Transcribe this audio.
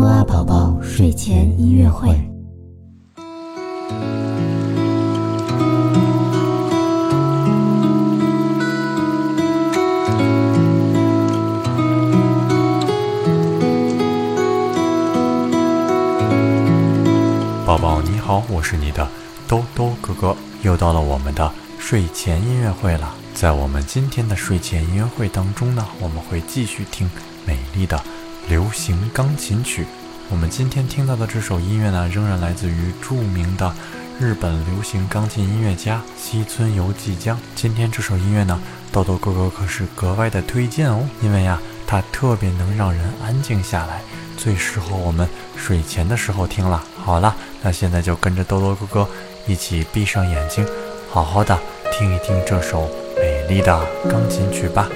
木阿宝宝睡前音乐会。宝宝你好，我是你的兜兜哥哥，又到了我们的睡前音乐会了。在我们今天的睡前音乐会当中呢，我们会继续听美丽的流行钢琴曲。我们今天听到的这首音乐呢，仍然来自于著名的日本流行钢琴音乐家西村由纪江。今天这首音乐呢，豆豆哥哥可是格外的推荐哦，因为呀，它特别能让人安静下来，最适合我们睡前的时候听了。好了，那现在就跟着豆豆哥哥一起闭上眼睛，好好的听一听这首美丽的钢琴曲吧。